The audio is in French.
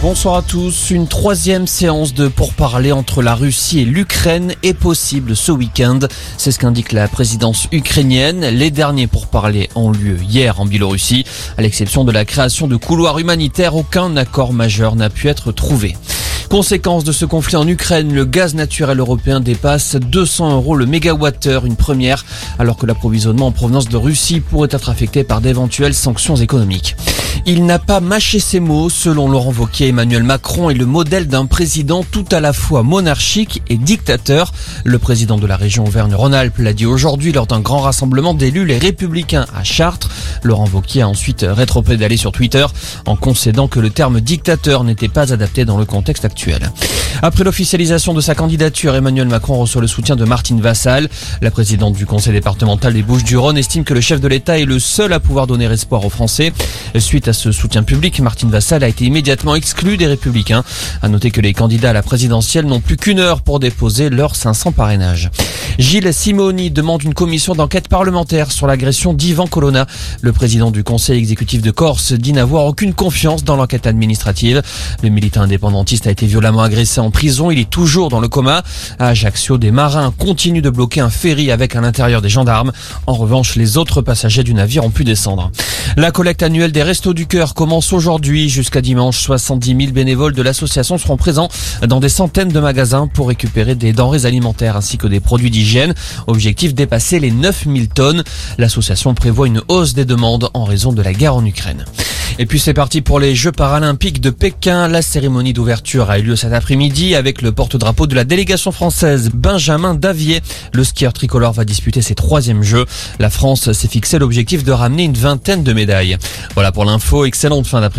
Bonsoir à tous. Une troisième séance de pourparlers entre la Russie et l'Ukraine est possible ce week-end. C'est ce qu'indique la présidence ukrainienne. Les derniers pourparlers ont lieu hier en Biélorussie. À l'exception de la création de couloirs humanitaires, aucun accord majeur n'a pu être trouvé. Conséquence de ce conflit en Ukraine, le gaz naturel européen dépasse 200 euros le mégawattheure, une première, alors que l'approvisionnement en provenance de Russie pourrait être affecté par d'éventuelles sanctions économiques. Il n'a pas mâché ses mots. Selon Laurent Wauquiez, Emmanuel Macron est le modèle d'un président tout à la fois monarchique et dictateur. Le président de la région Auvergne-Rhône-Alpes l'a dit aujourd'hui lors d'un grand rassemblement d'élus les Républicains à Chartres. Laurent Wauquiez a ensuite rétropédalé sur Twitter en concédant que le terme dictateur n'était pas adapté dans le contexte actuel. Après l'officialisation de sa candidature, Emmanuel Macron reçoit le soutien de Martine Vassal. La présidente du conseil départemental des Bouches-du-Rhône estime que le chef de l'État est le seul à pouvoir donner espoir aux Français. Suite à ce soutien public, Martine Vassal a été immédiatement exclue des Républicains. À noter que les candidats à la présidentielle n'ont plus qu'une heure pour déposer leurs 500 parrainages. Gilles Simoni demande une commission d'enquête parlementaire sur l'agression d'Ivan Colonna. Le président du conseil exécutif de Corse dit n'avoir aucune confiance dans l'enquête administrative. Le militant indépendantiste a été violemment agressé en prison. Il est toujours dans le coma. À Ajaccio, des marins continuent de bloquer un ferry avec à l'intérieur des gendarmes. En revanche, les autres passagers du navire ont pu descendre. La collecte annuelle des Restos du Cœur commence aujourd'hui jusqu'à dimanche. 70 000 bénévoles de l'association seront présents dans des centaines de magasins pour récupérer des denrées alimentaires ainsi que des produits d'hygiène. Objectif dépasser les 9000 tonnes. L'association prévoit une hausse des demandes en raison de la guerre en Ukraine. Et puis c'est parti pour les Jeux paralympiques de Pékin. La cérémonie d'ouverture a eu lieu cet après-midi avec le porte-drapeau de la délégation française, Benjamin Davier. Le skieur tricolore va disputer ses troisièmes Jeux. La France s'est fixé l'objectif de ramener une vingtaine de médailles. Voilà pour l'info. Excellente fin d'après-midi.